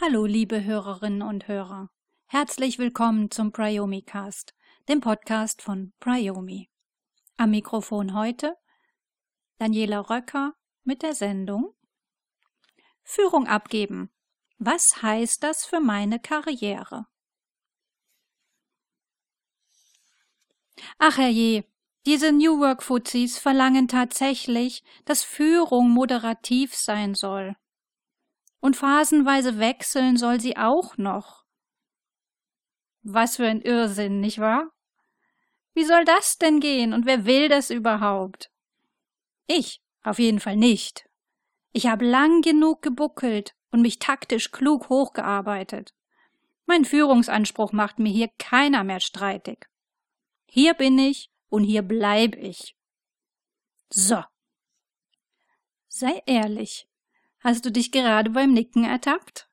Hallo, liebe Hörerinnen und Hörer. Herzlich willkommen zum Priomi Cast, dem Podcast von Priomi. Am Mikrofon heute Daniela Röcker mit der Sendung Führung abgeben. Was heißt das für meine Karriere? Ach herrje, diese New Work Fuzis verlangen tatsächlich, dass Führung moderativ sein soll. Und phasenweise wechseln soll sie auch noch. Was für ein Irrsinn, nicht wahr? Wie soll das denn gehen und wer will das überhaupt? Ich auf jeden Fall nicht. Ich habe lang genug gebuckelt und mich taktisch klug hochgearbeitet. Mein Führungsanspruch macht mir hier keiner mehr streitig. Hier bin ich und hier bleib ich. So. Sei ehrlich. Hast du dich gerade beim Nicken ertappt?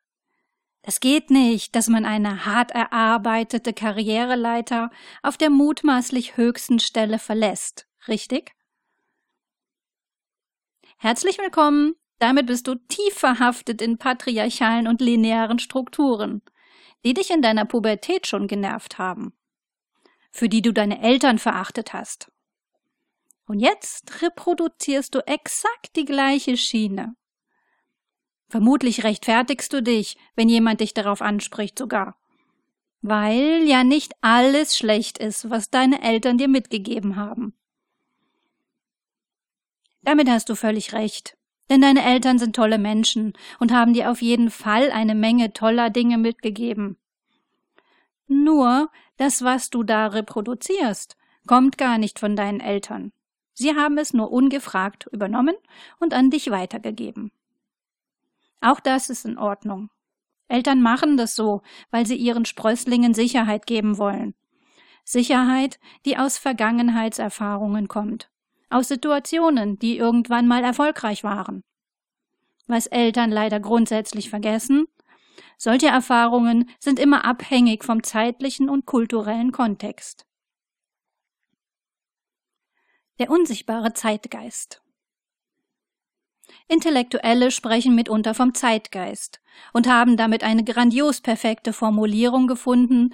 Es geht nicht, dass man eine hart erarbeitete Karriereleiter auf der mutmaßlich höchsten Stelle verlässt, richtig? Herzlich willkommen. Damit bist du tief verhaftet in patriarchalen und linearen Strukturen, die dich in deiner Pubertät schon genervt haben, für die du deine Eltern verachtet hast. Und jetzt reproduzierst du exakt die gleiche Schiene. Vermutlich rechtfertigst du dich, wenn jemand dich darauf anspricht sogar. Weil ja nicht alles schlecht ist, was deine Eltern dir mitgegeben haben. Damit hast du völlig recht. Denn deine Eltern sind tolle Menschen und haben dir auf jeden Fall eine Menge toller Dinge mitgegeben. Nur das, was du da reproduzierst, kommt gar nicht von deinen Eltern. Sie haben es nur ungefragt übernommen und an dich weitergegeben. Auch das ist in Ordnung. Eltern machen das so, weil sie ihren Sprösslingen Sicherheit geben wollen. Sicherheit, die aus Vergangenheitserfahrungen kommt aus Situationen, die irgendwann mal erfolgreich waren. Was Eltern leider grundsätzlich vergessen, solche Erfahrungen sind immer abhängig vom zeitlichen und kulturellen Kontext. Der unsichtbare Zeitgeist. Intellektuelle sprechen mitunter vom Zeitgeist und haben damit eine grandios perfekte Formulierung gefunden,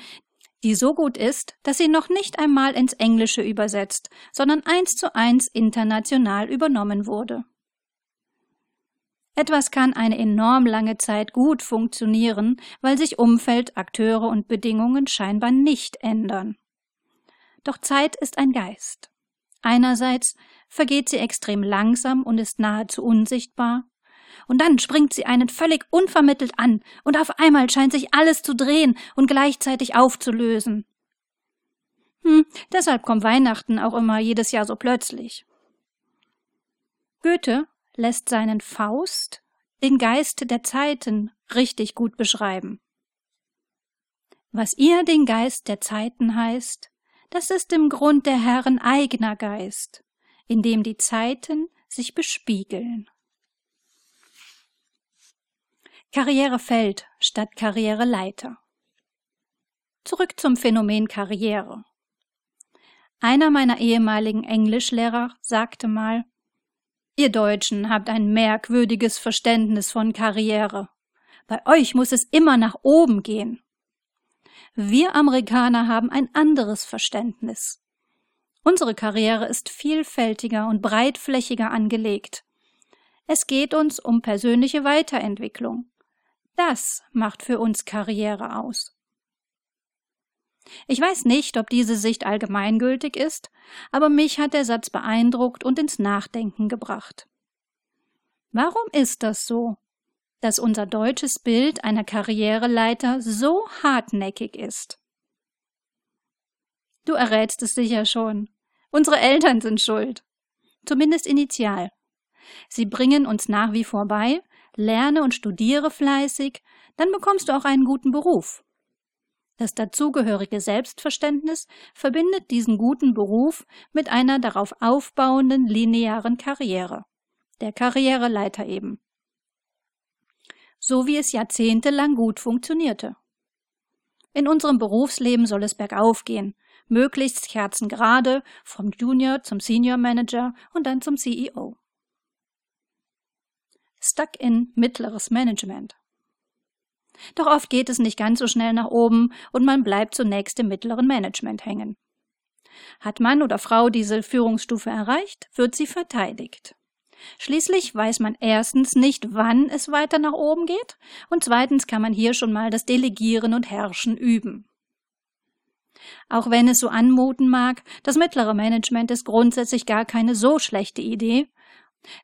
die so gut ist, dass sie noch nicht einmal ins Englische übersetzt, sondern eins zu eins international übernommen wurde. Etwas kann eine enorm lange Zeit gut funktionieren, weil sich Umfeld, Akteure und Bedingungen scheinbar nicht ändern. Doch Zeit ist ein Geist. Einerseits vergeht sie extrem langsam und ist nahezu unsichtbar, und dann springt sie einen völlig unvermittelt an, und auf einmal scheint sich alles zu drehen und gleichzeitig aufzulösen. Hm, deshalb kommt Weihnachten auch immer jedes Jahr so plötzlich. Goethe lässt seinen Faust den Geist der Zeiten richtig gut beschreiben. Was ihr den Geist der Zeiten heißt, das ist im Grund der Herren eigener Geist, in dem die Zeiten sich bespiegeln. Karrierefeld statt Karriereleiter. Zurück zum Phänomen Karriere. Einer meiner ehemaligen Englischlehrer sagte mal, Ihr Deutschen habt ein merkwürdiges Verständnis von Karriere. Bei euch muss es immer nach oben gehen. Wir Amerikaner haben ein anderes Verständnis. Unsere Karriere ist vielfältiger und breitflächiger angelegt. Es geht uns um persönliche Weiterentwicklung. Das macht für uns Karriere aus. Ich weiß nicht, ob diese Sicht allgemeingültig ist, aber mich hat der Satz beeindruckt und ins Nachdenken gebracht. Warum ist das so, dass unser deutsches Bild einer Karriereleiter so hartnäckig ist? Du errätst es sicher schon. Unsere Eltern sind schuld. Zumindest initial. Sie bringen uns nach wie vor bei, lerne und studiere fleißig, dann bekommst du auch einen guten Beruf. Das dazugehörige Selbstverständnis verbindet diesen guten Beruf mit einer darauf aufbauenden linearen Karriere, der Karriereleiter eben. So wie es jahrzehntelang gut funktionierte. In unserem Berufsleben soll es bergauf gehen, möglichst kerzengerade, vom Junior zum Senior Manager und dann zum CEO. Stuck in mittleres Management. Doch oft geht es nicht ganz so schnell nach oben und man bleibt zunächst im mittleren Management hängen. Hat Mann oder Frau diese Führungsstufe erreicht, wird sie verteidigt. Schließlich weiß man erstens nicht, wann es weiter nach oben geht, und zweitens kann man hier schon mal das Delegieren und Herrschen üben. Auch wenn es so anmuten mag, das mittlere Management ist grundsätzlich gar keine so schlechte Idee,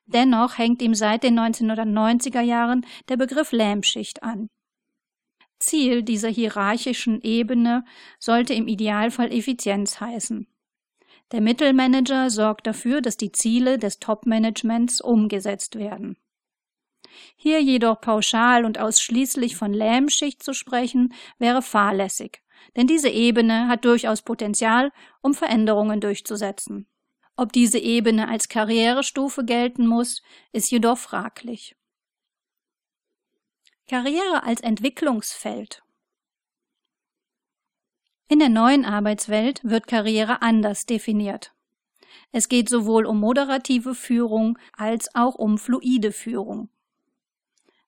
dennoch hängt ihm seit den 1990er Jahren der Begriff Lähmschicht an. Ziel dieser hierarchischen Ebene sollte im Idealfall Effizienz heißen. Der Mittelmanager sorgt dafür, dass die Ziele des Top-Managements umgesetzt werden. Hier jedoch pauschal und ausschließlich von Lähmschicht zu sprechen, wäre fahrlässig, denn diese Ebene hat durchaus Potenzial, um Veränderungen durchzusetzen. Ob diese Ebene als Karrierestufe gelten muss, ist jedoch fraglich. Karriere als Entwicklungsfeld. In der neuen Arbeitswelt wird Karriere anders definiert. Es geht sowohl um moderative Führung als auch um fluide Führung.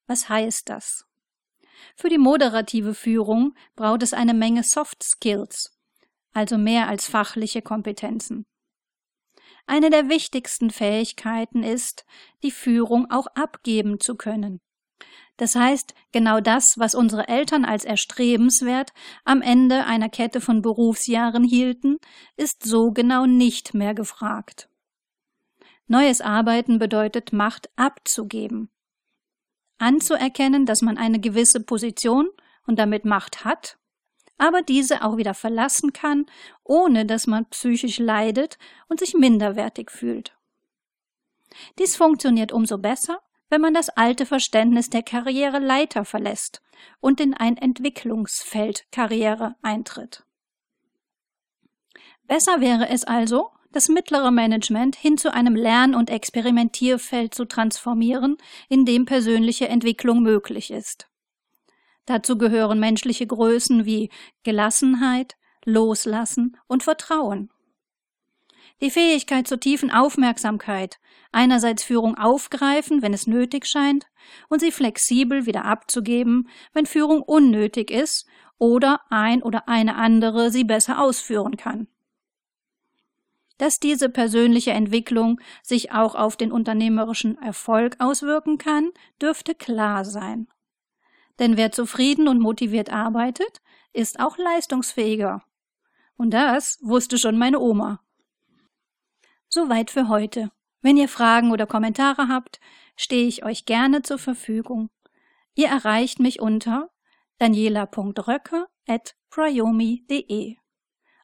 Was heißt das? Für die moderative Führung braucht es eine Menge Soft Skills, also mehr als fachliche Kompetenzen. Eine der wichtigsten Fähigkeiten ist, die Führung auch abgeben zu können. Das heißt, genau das, was unsere Eltern als erstrebenswert am Ende einer Kette von Berufsjahren hielten, ist so genau nicht mehr gefragt. Neues Arbeiten bedeutet Macht abzugeben. Anzuerkennen, dass man eine gewisse Position und damit Macht hat, aber diese auch wieder verlassen kann, ohne dass man psychisch leidet und sich minderwertig fühlt. Dies funktioniert umso besser, wenn man das alte Verständnis der Karriereleiter verlässt und in ein Entwicklungsfeld Karriere eintritt. Besser wäre es also, das mittlere Management hin zu einem Lern- und Experimentierfeld zu transformieren, in dem persönliche Entwicklung möglich ist. Dazu gehören menschliche Größen wie Gelassenheit, Loslassen und Vertrauen. Die Fähigkeit zur tiefen Aufmerksamkeit, einerseits Führung aufgreifen, wenn es nötig scheint, und sie flexibel wieder abzugeben, wenn Führung unnötig ist oder ein oder eine andere sie besser ausführen kann. Dass diese persönliche Entwicklung sich auch auf den unternehmerischen Erfolg auswirken kann, dürfte klar sein. Denn wer zufrieden und motiviert arbeitet, ist auch leistungsfähiger. Und das wusste schon meine Oma. Soweit für heute. Wenn ihr Fragen oder Kommentare habt, stehe ich euch gerne zur Verfügung. Ihr erreicht mich unter daniela.röcke.priomi.de.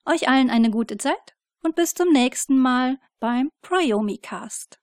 Euch allen eine gute Zeit und bis zum nächsten Mal beim Priomi Cast.